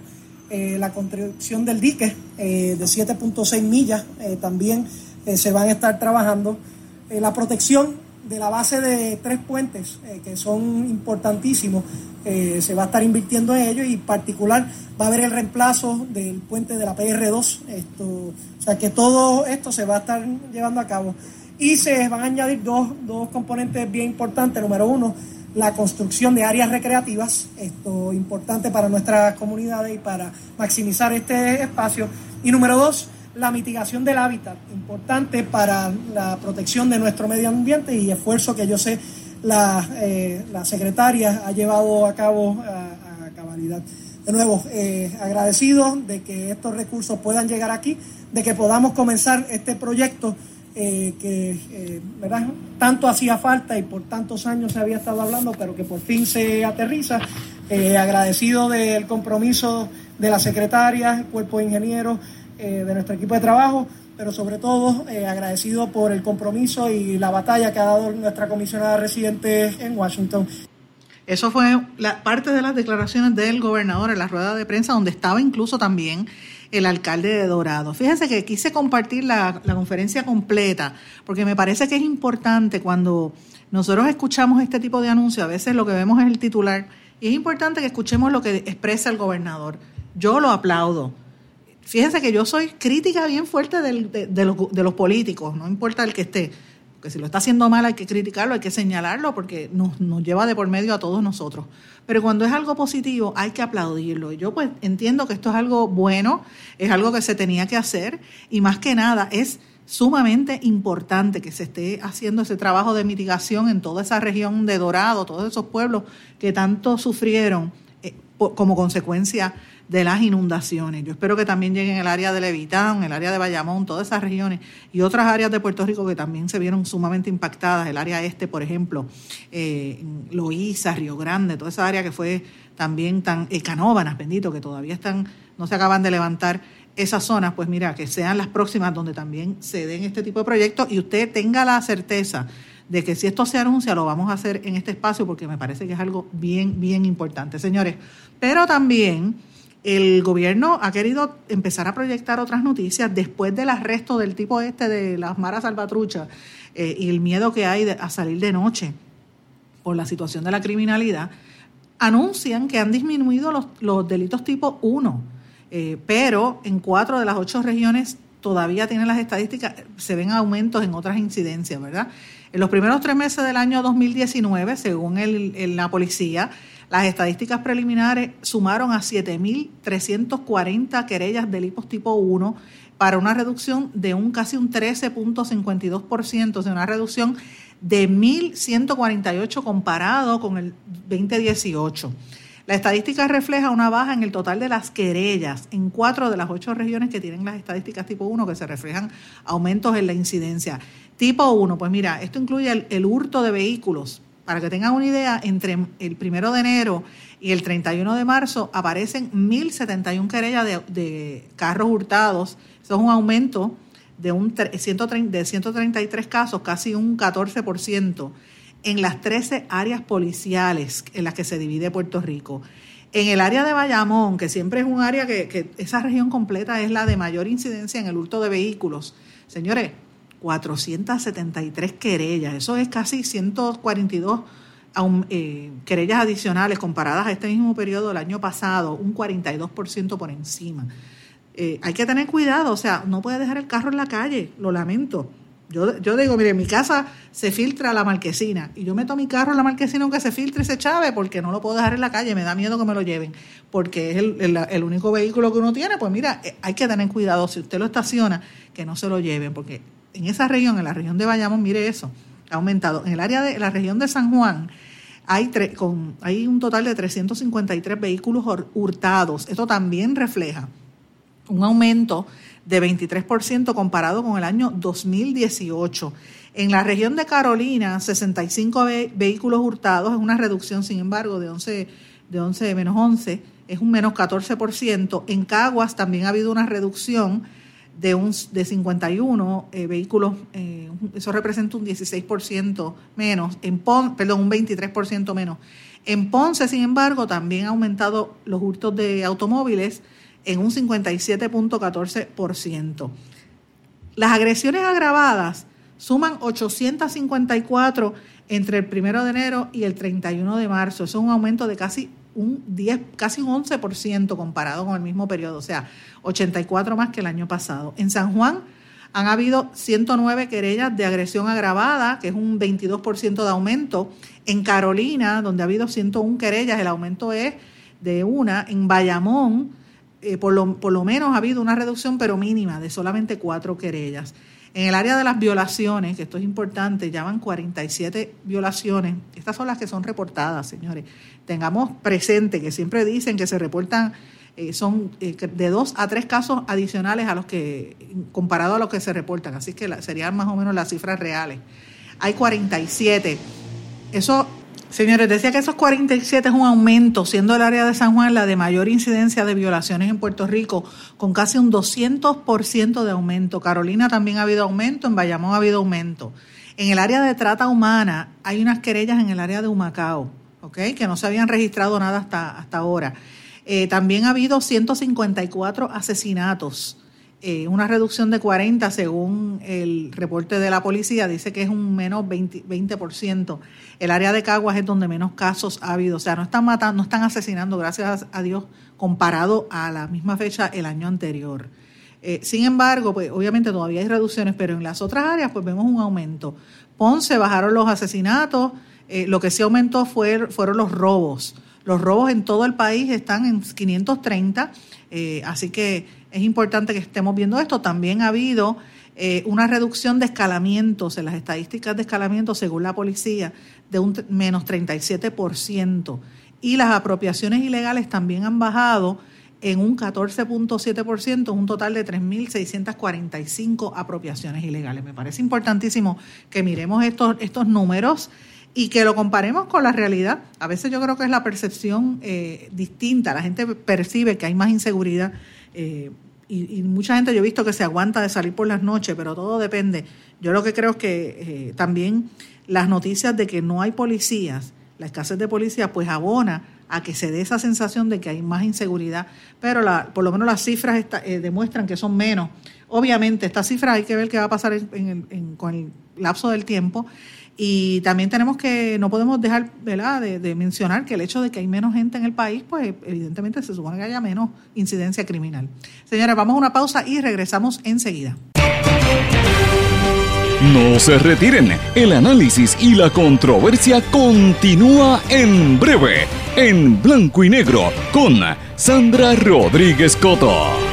Eh, la construcción del dique de 7.6 millas también se van a estar trabajando. la protección de la base de tres puentes que son importantísimos eh, se va a estar invirtiendo en ello y en particular va a haber el reemplazo del puente de la PR2. Esto, o sea que todo esto se va a estar llevando a cabo. Y se van a añadir dos, dos componentes bien importantes. Número uno, la construcción de áreas recreativas, esto importante para nuestras comunidades y para maximizar este espacio. Y número dos, la mitigación del hábitat, importante para la protección de nuestro medio ambiente y esfuerzo que yo sé la, eh, la secretaria ha llevado a cabo a, cabalidad. De nuevo, eh, agradecido de que estos recursos puedan llegar aquí, de que podamos comenzar este proyecto eh, que eh, ¿verdad? tanto hacía falta y por tantos años se había estado hablando, pero que por fin se aterriza. Eh, agradecido del compromiso de la secretaria, el cuerpo de ingenieros, de nuestro equipo de trabajo, pero sobre todo agradecido por el compromiso y la batalla que ha dado nuestra comisionada residente en Washington. Eso fue la parte de las declaraciones del gobernador en la rueda de prensa, donde estaba incluso también el alcalde de Dorado. Fíjense que quise compartir la, conferencia completa, porque me parece que es importante cuando nosotros escuchamos este tipo de anuncios, a veces lo que vemos es el titular, y es importante que escuchemos lo que expresa el gobernador. Yo lo aplaudo. Fíjense que yo soy crítica bien fuerte de, de los políticos, no importa el que esté que si lo está haciendo mal hay que criticarlo, hay que señalarlo porque nos, nos, lleva de por medio a todos nosotros. Pero cuando es algo positivo hay que aplaudirlo. Yo pues entiendo que esto es algo bueno, es algo que se tenía que hacer y más que nada es sumamente importante que se esté haciendo ese trabajo de mitigación en toda esa región de Dorado, todos esos pueblos que tanto sufrieron eh, como consecuencia de las inundaciones. Yo espero que también lleguen el área de Levitán, el área de Bayamón, todas esas regiones y otras áreas de Puerto Rico que también se vieron sumamente impactadas, el área este, por ejemplo, eh, Loíza, Río Grande, toda esa área que fue también tan, eh, Canóbanas, bendito, que todavía están, no se acaban de levantar esas zonas, pues mira, que sean las próximas donde también se den este tipo de proyectos y usted tenga la certeza de que si esto se anuncia lo vamos a hacer en este espacio porque me parece que es algo bien, bien importante, señores. Pero también el gobierno ha querido empezar a proyectar otras noticias después del arresto del tipo este de las maras salvatruchas eh, y el miedo que hay a salir de noche por la situación de la criminalidad, anuncian que han disminuido los, delitos tipo 1, eh, pero en cuatro de las ocho regiones todavía tienen las estadísticas, se ven aumentos en otras incidencias, ¿verdad? En los primeros tres meses del año 2019, según el, la policía, las estadísticas preliminares sumaron a 7.340 querellas de lipos tipo 1 para una reducción de un casi un 13.52%, de una reducción de 1.148 comparado con el 2018. La estadística refleja una baja en el total de las querellas en cuatro de las ocho regiones que tienen las estadísticas tipo 1, que se reflejan aumentos en la incidencia. Tipo 1, pues mira, esto incluye el hurto de vehículos, para que tengan una idea, entre el primero de enero y el 31 de marzo aparecen 1.071 querellas de, carros hurtados. Eso es un aumento de, un, de 133 casos, casi un 14%, en las 13 áreas policiales en las que se divide Puerto Rico. En el área de Bayamón, que siempre es un área que, que esa región completa es la de mayor incidencia en el hurto de vehículos. Señores, 473 querellas. Eso es casi 142 eh, querellas adicionales comparadas a este mismo periodo del año pasado, un 42% por encima. Eh, hay que tener cuidado, o sea, no puede dejar el carro en la calle, lo lamento. Yo, yo digo, mire, en mi casa se filtra la marquesina y yo meto mi carro en la marquesina aunque se filtre ese chave porque no lo puedo dejar en la calle, me da miedo que me lo lleven, porque es el, el único vehículo que uno tiene. Pues mira, eh, hay que tener cuidado, si usted lo estaciona, que no se lo lleven, porque en esa región, en la región de Bayamón, mire eso, ha aumentado. En el área de la región de San Juan hay, con, hay un total de 353 vehículos hurtados. Esto también refleja un aumento de 23% comparado con el año 2018. En la región de Carolina, 65 vehículos hurtados, es una reducción, sin embargo, de 11, de 11 menos 11, es un menos 14%. En Caguas también ha habido una reducción de, un, de 51 eh, vehículos, eh, eso representa un 16% menos, en perdón, un 23% menos. En Ponce, sin embargo, también ha aumentado los hurtos de automóviles en un 57.14%. Las agresiones agravadas suman 854 entre el 1 de enero y el 31 de marzo. Eso es un aumento de casi un 10, casi un 11% comparado con el mismo periodo, o sea, 84 más que el año pasado. En San Juan Han habido 109 querellas de agresión agravada, que es un 22% de aumento. En Carolina, donde ha habido 101 querellas, el aumento es de una. En Bayamón, eh, por, lo, por lo menos ha habido una reducción, pero mínima, de solamente cuatro querellas. En el área de las violaciones, que esto es importante, ya van 47 violaciones. Estas son las que son reportadas, señores. Tengamos presente que siempre dicen que se reportan, eh, son eh, de dos a tres casos adicionales a los que, comparado a los que se reportan. Así que serían más o menos las cifras reales. Hay 47. Eso Señores, decía que esos 47 es un aumento, siendo el área de San Juan la de mayor incidencia de violaciones en Puerto Rico, con casi un 200% de aumento. Carolina también ha habido aumento, en Bayamón ha habido aumento. En el área de trata humana hay unas querellas en el área de Humacao, ¿ok? que no se habían registrado nada hasta, hasta ahora. Eh, también ha habido 154 asesinatos eh, una reducción de 40 según el reporte de la policía, dice que es un menos 20%, 20%. El área de Caguas es donde menos casos ha habido, o sea, no están matando, no están asesinando, gracias a Dios, comparado a la misma fecha el año anterior. Eh, sin embargo, pues obviamente todavía hay reducciones, pero en las otras áreas pues vemos un aumento. Ponce bajaron los asesinatos, eh, lo que sí aumentó fue, fueron los robos. Los robos en todo el país están en 530, así que es importante que estemos viendo esto. También ha habido eh, una reducción de escalamientos en las estadísticas de escalamiento según la policía de un menos 37%. Y las apropiaciones ilegales también han bajado en un 14.7%, un total de 3.645 apropiaciones ilegales. Me parece importantísimo que miremos estos, estos números y que lo comparemos con la realidad. A veces yo creo que es la percepción eh, distinta. La gente percibe que hay más inseguridad eh, y, mucha gente yo he visto que se aguanta de salir por las noches, pero todo depende. Yo lo que creo es que eh, también las noticias de que no hay policías, la escasez de policías, pues abona a que se dé esa sensación de que hay más inseguridad, pero la, por lo menos las cifras eh, demuestran que son menos. Obviamente, estas cifras hay que ver qué va a pasar con el lapso del tiempo y también tenemos que, no podemos dejar De, de, mencionar que el hecho de que hay menos gente en el país, pues evidentemente se supone que haya menos incidencia criminal. Señores, vamos a una pausa y regresamos enseguida. No se retiren, el análisis y la controversia continúa en breve, en blanco y negro, con Sandra Rodríguez Coto.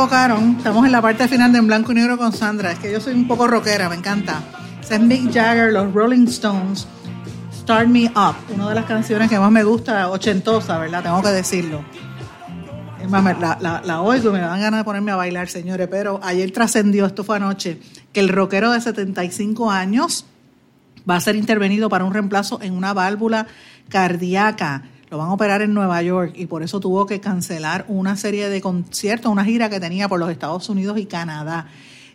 Estamos en la parte final de En Blanco y Negro con Sandra. Es que yo soy un poco rockera, me encanta. Es Mick Jagger, los Rolling Stones, Start Me Up. Una de las canciones que más me gusta, ochentosa, ¿verdad? Tengo que decirlo. Es más, la, la, oigo me dan ganas de ponerme a bailar, señores. Pero ayer trascendió, esto fue anoche, que el rockero de 75 años va a ser intervenido para un reemplazo en una válvula cardíaca lo van a operar en Nueva York y por eso tuvo que cancelar una serie de conciertos, una gira que tenía por los Estados Unidos y Canadá.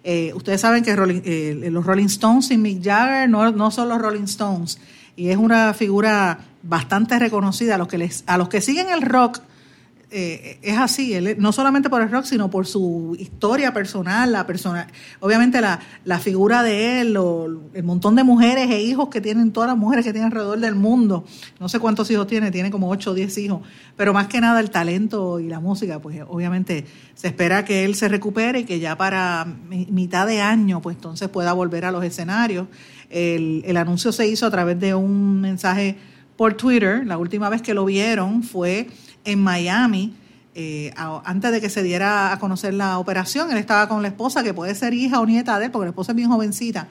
Eh, ustedes saben que eh, los Rolling Stones y Mick Jagger no, no son los Rolling Stones y es una figura bastante reconocida a los que les, a los que siguen el rock eh, es así, él, no solamente por el rock, sino por su historia personal, la persona, obviamente la, la figura de él, el montón de mujeres e hijos que tienen, todas las mujeres que tienen alrededor del mundo, no sé cuántos hijos tiene, tiene como 8 o 10 hijos, pero más que nada el talento y la música, pues obviamente se espera que él se recupere y que ya para mitad de año, pues entonces pueda volver a los escenarios. El, el anuncio se hizo a través de un mensaje por Twitter, la última vez que lo vieron fue en Miami, eh, antes de que se diera a conocer la operación, él estaba con la esposa, que puede ser hija o nieta de él, porque la esposa es bien jovencita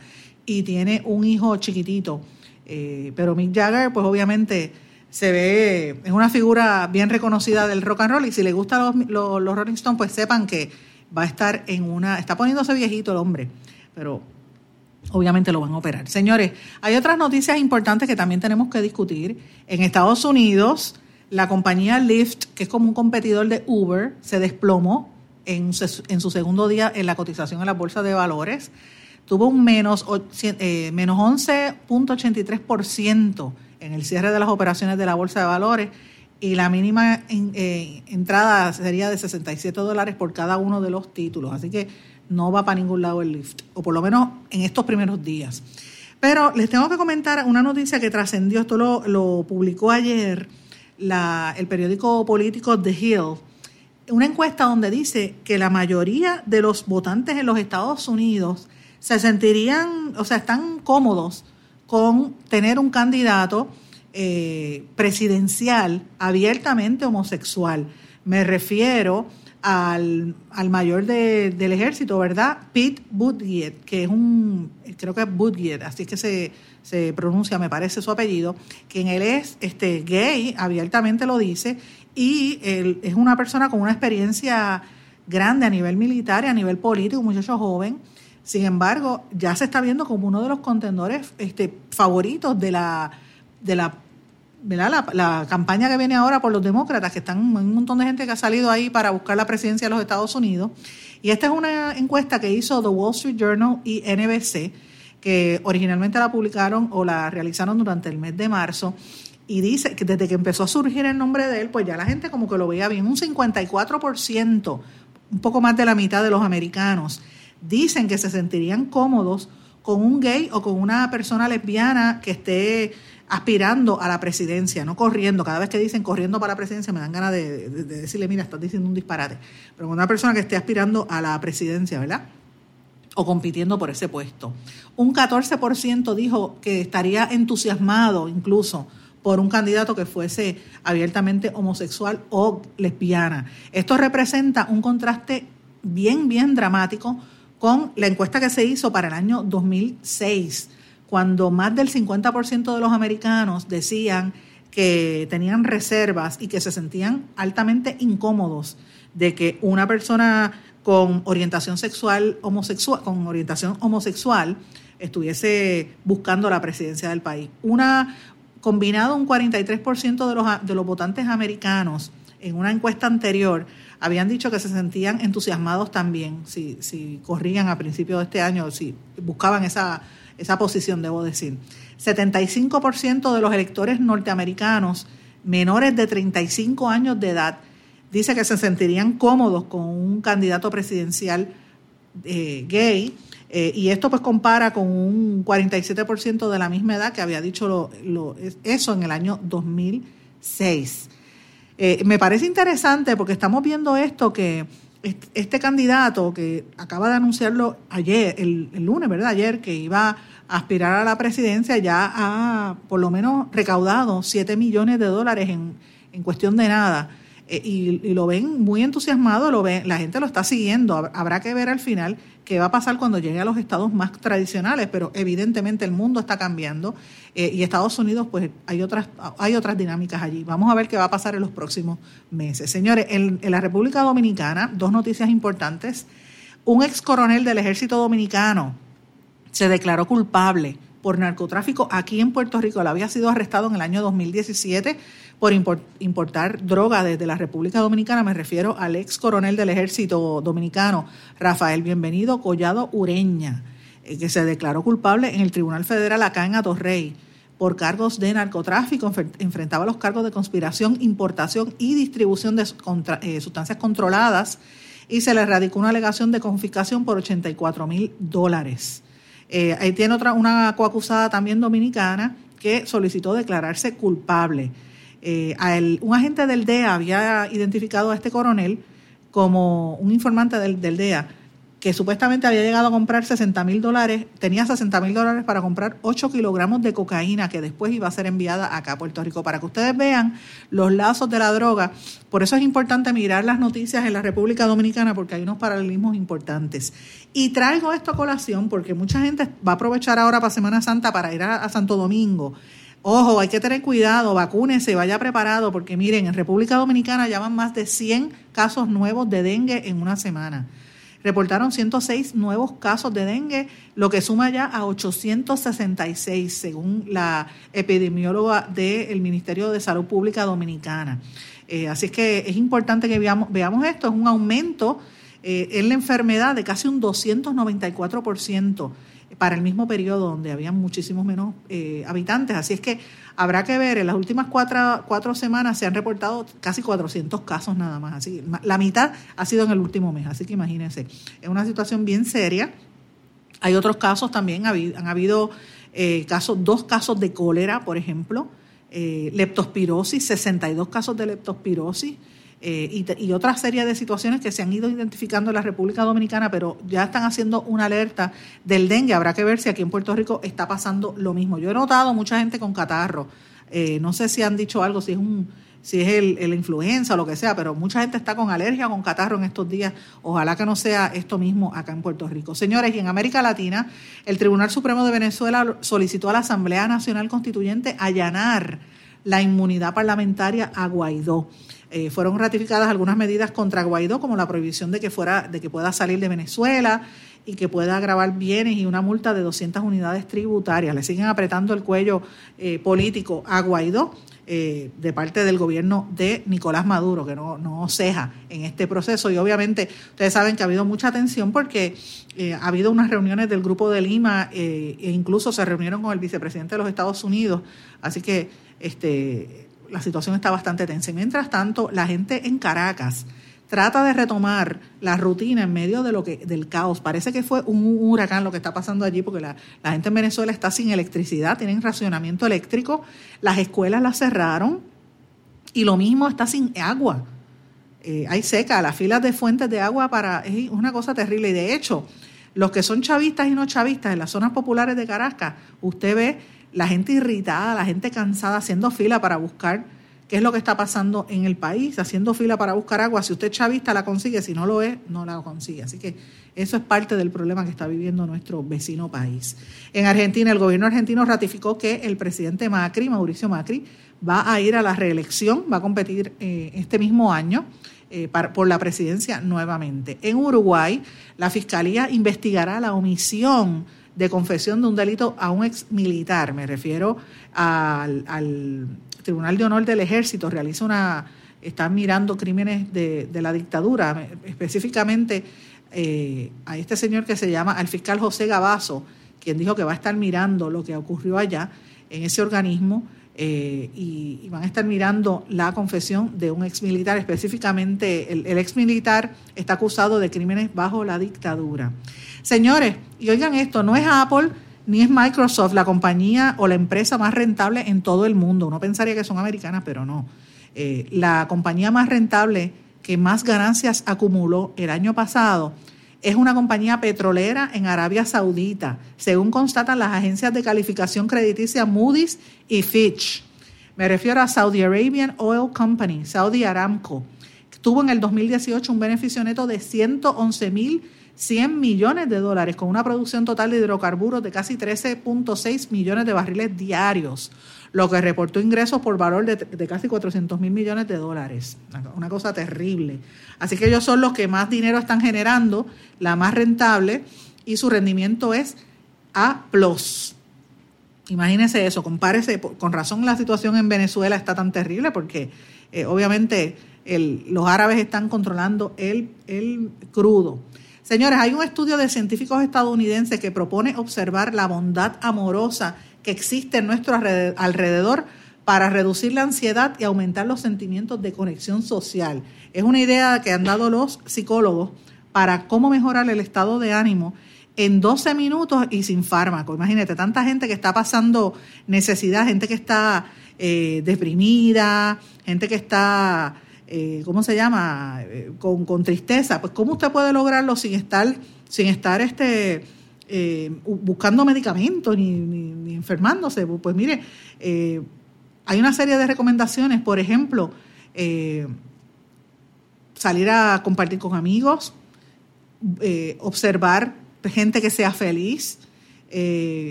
y tiene un hijo chiquitito. Eh, pero Mick Jagger, pues obviamente se ve, es una figura bien reconocida del rock and roll y si le gustan los, los, Rolling Stones, pues sepan que va a estar en una, está poniéndose viejito el hombre, pero obviamente lo van a operar. Señores, hay otras noticias importantes que también tenemos que discutir. En Estados Unidos, La compañía Lyft, que es como un competidor de Uber, se desplomó en, su segundo día en la cotización en la bolsa de valores. Tuvo un menos, eh, menos 11.83% en el cierre de las operaciones de la bolsa de valores y la mínima eh, entrada sería de 67 dólares por cada uno de los títulos. Así que no va para ningún lado el lift, o por lo menos en estos primeros días. Pero les tengo que comentar una noticia que trascendió, esto lo, publicó ayer el periódico político The Hill, una encuesta donde dice que la mayoría de los votantes en los Estados Unidos se sentirían, o sea, están cómodos con tener un candidato eh, presidencial abiertamente homosexual. Me refiero al, mayor del ejército, ¿verdad? Pete Buttigieg, que es un, creo que es Buttigieg, así es que se, se pronuncia, me parece su apellido, quien él es este, gay, abiertamente lo dice, y él es una persona con una experiencia grande a nivel militar y a nivel político, un muchacho joven. Sin embargo, ya se está viendo como uno de los contendores este, favoritos de la, de la la, campaña que viene ahora por los demócratas, que están un montón de gente que ha salido ahí para buscar la presidencia de los Estados Unidos. Y esta es una encuesta que hizo The Wall Street Journal y NBC, que originalmente la publicaron o la realizaron durante el mes de marzo. Y dice que desde que empezó a surgir el nombre de él, pues ya la gente como que lo veía bien. Un 54%, un poco más de la mitad de los americanos, dicen que se sentirían cómodos con un gay o con una persona lesbiana que esté aspirando a la presidencia, no corriendo. Cada vez que dicen corriendo para la presidencia me dan ganas de, decirle, mira, estás diciendo un disparate. Pero una persona que esté aspirando a la presidencia, ¿verdad? O compitiendo por ese puesto. Un 14% dijo que estaría entusiasmado incluso por un candidato que fuese abiertamente homosexual o lesbiana. Esto representa un contraste bien, bien dramático con la encuesta que se hizo para el año 2006 cuando más del 50% de los americanos decían que tenían reservas y que se sentían altamente incómodos de que una persona con orientación sexual homosexual con orientación homosexual estuviese buscando la presidencia del país. Una combinado un 43% de los de los votantes americanos en una encuesta anterior habían dicho que se sentían entusiasmados también si, si corrían a principios de este año, si buscaban esa esa posición, debo decir. 75% de los electores norteamericanos menores de 35 años de edad dice que se sentirían cómodos con un candidato presidencial eh, gay. Eh, y esto pues compara con un 47% de la misma edad que había dicho eso en el año 2006. Eh, me parece interesante porque estamos viendo esto que este candidato que acaba de anunciarlo ayer, el, lunes, ¿verdad? Ayer, que iba a aspirar a la presidencia, ya ha por lo menos recaudado 7 millones de dólares en, en cuestión de nada. Eh, y, lo ven muy entusiasmado, lo ven, la gente lo está siguiendo. Habrá que ver al final qué va a pasar cuando llegue a los estados más tradicionales, pero evidentemente el mundo está cambiando eh, y Estados Unidos, pues hay otras, hay otras dinámicas allí. Vamos a ver qué va a pasar en los próximos meses. Señores, en, en la República Dominicana, dos noticias importantes. Un ex coronel del ejército dominicano se declaró culpable por narcotráfico aquí en Puerto Rico. Él había sido arrestado en el año 2017 por importar droga desde la República Dominicana. Me refiero al ex coronel del ejército dominicano, Rafael Bienvenido Collado Ureña, eh, que se declaró culpable en el Tribunal Federal acá en Atorrey por cargos de narcotráfico, enfrentaba los cargos de conspiración, importación y distribución de eh, sustancias controladas y se le radicó una alegación de confiscación por 84 mil dólares. Eh, ahí tiene otra, una coacusada también dominicana que solicitó declararse culpable. Eh, un agente del DEA había identificado a este coronel como un informante del, DEA que supuestamente había llegado a comprar 60 mil dólares, tenía 60 mil dólares para comprar 8 kilogramos de cocaína que después iba a ser enviada acá a Puerto Rico. Para que ustedes vean los lazos de la droga, por eso es importante mirar las noticias en la República Dominicana porque hay unos paralelismos importantes. Y traigo esto a colación porque mucha gente va a aprovechar ahora para Semana Santa para ir a Santo Domingo Ojo, hay que tener cuidado, vacúnese, vaya preparado, porque miren, en República Dominicana ya van más de 100 casos nuevos de dengue en una semana. reportaron 106 nuevos casos de dengue, lo que suma ya a 866, según la epidemióloga del Ministerio de Salud Pública Dominicana. Eh, así es que es importante que veamos, veamos esto, es un aumento eh, en la enfermedad de casi un 294% para el mismo periodo donde había muchísimos menos eh, habitantes. Así es que habrá que ver, en las últimas cuatro, cuatro semanas se han reportado casi 400 casos nada más. Así, la mitad ha sido en el último mes, así que imagínense, es una situación bien seria. Hay otros casos también, han habido eh, casos, dos casos de cólera, por ejemplo, eh, leptospirosis, 62 casos de leptospirosis. Eh, y, otra serie de situaciones que se han ido identificando en la República Dominicana, pero ya están haciendo una alerta del dengue. Habrá que ver si aquí en Puerto Rico está pasando lo mismo. Yo he notado mucha gente con catarro. Eh, no sé si han dicho algo, si es un si es el, la influenza o lo que sea, pero mucha gente está con alergia, con catarro en estos días. Ojalá que no sea esto mismo acá en Puerto Rico. Señores, y en América Latina, el Tribunal Supremo de Venezuela solicitó a la Asamblea Nacional Constituyente allanar la inmunidad parlamentaria a Guaidó. Eh, fueron ratificadas algunas medidas contra Guaidó, como la prohibición de que, fuera, de que pueda salir de Venezuela y que pueda grabar bienes y una multa de 200 unidades tributarias. Le siguen apretando el cuello eh, político a Guaidó eh, de parte del gobierno de Nicolás Maduro, que no, no ceja en este proceso. Y obviamente ustedes saben que ha habido mucha tensión porque ha habido unas reuniones del Grupo de Lima e incluso se reunieron con el vicepresidente de los Estados Unidos. Así que este, la situación está bastante tensa. Y mientras tanto, la gente en Caracas trata de retomar la rutina en medio de lo que, del caos. Parece que fue un huracán lo que está pasando allí, porque la, gente en Venezuela está sin electricidad, tienen racionamiento eléctrico, las escuelas las cerraron y lo mismo está sin agua. Eh, hay seca, las filas de fuentes de agua para es una cosa terrible. Y de hecho, los que son chavistas y no chavistas en las zonas populares de Caracas, usted ve la gente irritada, la gente cansada, haciendo fila para buscar qué es lo que está pasando en el país, haciendo fila para buscar agua. Si usted es chavista, la consigue, si no lo es, no la consigue. Así que eso es parte del problema que está viviendo nuestro vecino país. En Argentina, el gobierno argentino ratificó que el presidente Macri, Mauricio Macri, va a ir a la reelección, va a competir eh, este mismo año. Eh, por la presidencia nuevamente. En Uruguay, la Fiscalía investigará la omisión de confesión de un delito a un ex militar. Me refiero al, Tribunal de Honor del Ejército, realiza una, están mirando crímenes de, la dictadura, específicamente eh, a este señor que se llama, al fiscal José Gabazo, quien dijo que va a estar mirando lo que ocurrió allá en ese organismo. Eh, y, van a estar mirando la confesión de un ex militar, específicamente el, el ex militar está acusado de crímenes bajo la dictadura. Señores, y oigan esto, no es Apple ni es Microsoft la compañía o la empresa más rentable en todo el mundo. Uno pensaría que son americanas, pero no. Eh, la compañía más rentable que más ganancias acumuló el año pasado es una compañía petrolera en Arabia Saudita, según constatan las agencias de calificación crediticia Moody's y Fitch. Me refiero a Saudi Arabian Oil Company, Saudi Aramco. Tuvo en el 2018 un beneficio neto de 111 mil 100 millones de dólares con una producción total de hidrocarburos de casi 13.6 millones de barriles diarios, lo que reportó ingresos por valor de, casi 400 mil millones de dólares. Una cosa terrible. Así que ellos son los que más dinero están generando, la más rentable, y su rendimiento es A. Imagínese eso, compárese, con razón la situación en Venezuela está tan terrible porque eh, obviamente los árabes están controlando el, el crudo. Señores, hay un estudio de científicos estadounidenses que propone observar la bondad amorosa que existe en nuestro alrededor para reducir la ansiedad y aumentar los sentimientos de conexión social. Es una idea que han dado los psicólogos para cómo mejorar el estado de ánimo en 12 minutos y sin fármaco. Imagínate, tanta gente que está pasando necesidad, gente que está eh, deprimida, gente que está eh, ¿cómo se llama? Eh, con, tristeza. Pues ¿cómo usted puede lograrlo sin estar, sin estar este, eh, buscando medicamentos ni, enfermándose? Pues, pues mire, hay una serie de recomendaciones, por ejemplo, salir a compartir con amigos, observar gente que sea feliz,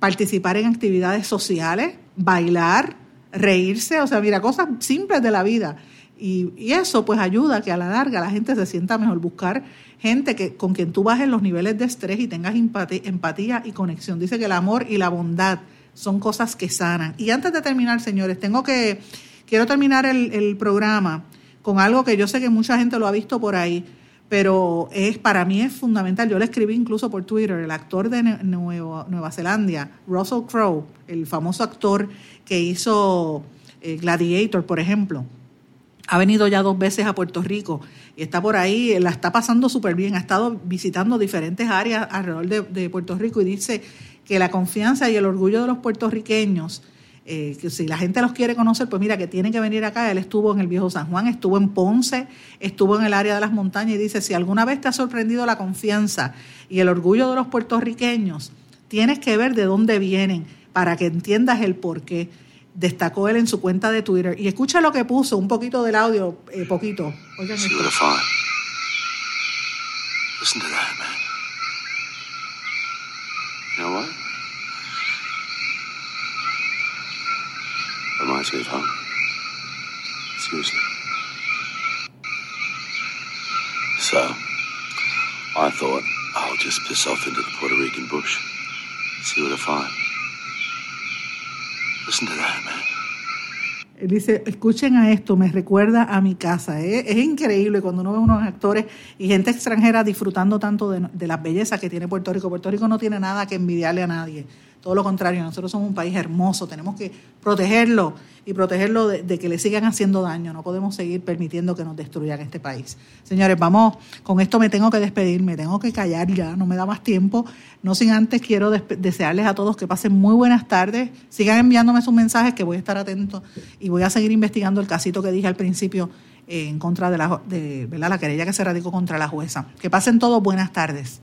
participar en actividades sociales, bailar, reírse, o sea, mira, cosas simples de la vida Y, eso pues ayuda a que a la larga la gente se sienta mejor. Buscar gente que, con quien tú bajes los niveles de estrés y tengas empatía y conexión. Dice que el amor y la bondad son cosas que sanan. Y antes de terminar, señores, tengo que, quiero terminar el, el programa con algo que yo sé que mucha gente lo ha visto por ahí, pero es para mí es fundamental. Yo le escribí incluso por Twitter, el actor de Nueva, Nueva Zelanda, Russell Crowe, el famoso actor que hizo eh, Gladiator, por ejemplo. Ha venido ya dos veces a Puerto Rico y está por ahí, la está pasando súper bien. Ha estado visitando diferentes áreas alrededor de, Puerto Rico y dice que la confianza y el orgullo de los puertorriqueños eh, que si la gente los quiere conocer, pues mira que tiene que venir acá. Él estuvo en el viejo San Juan, estuvo en Ponce, estuvo en el área de las montañas y dice, si alguna vez te ha sorprendido la confianza y el orgullo de los puertorriqueños, tienes que ver de dónde vienen para que entiendas el por qué. Destacó él en su cuenta de Twitter. Y escucha lo que puso, un poquito del audio, eh, poquito. Oigan esto. Listen to that, man. You know what? Reminds me of home. Seriously. So, I thought I'll just piss off into the Puerto Rican bush. See what I find. Él dice, escuchen a esto, me recuerda a mi casa. Es, es, increíble cuando uno ve unos actores y gente extranjera disfrutando tanto de, de las bellezas que tiene Puerto Rico. Puerto Rico no tiene nada que envidiarle a nadie. Todo lo contrario, nosotros somos un país hermoso, tenemos que protegerlo y protegerlo de, que le sigan haciendo daño. No podemos seguir permitiendo que nos destruyan este país. Señores, vamos, con esto me tengo que despedir, me tengo que callar ya, no me da más tiempo. No sin antes quiero desearles a todos que pasen muy buenas tardes, sigan enviándome sus mensajes que voy a estar atento y voy a seguir investigando el casito que dije al principio en contra de la, de, la querella que se radicó contra la jueza. Que pasen todos buenas tardes.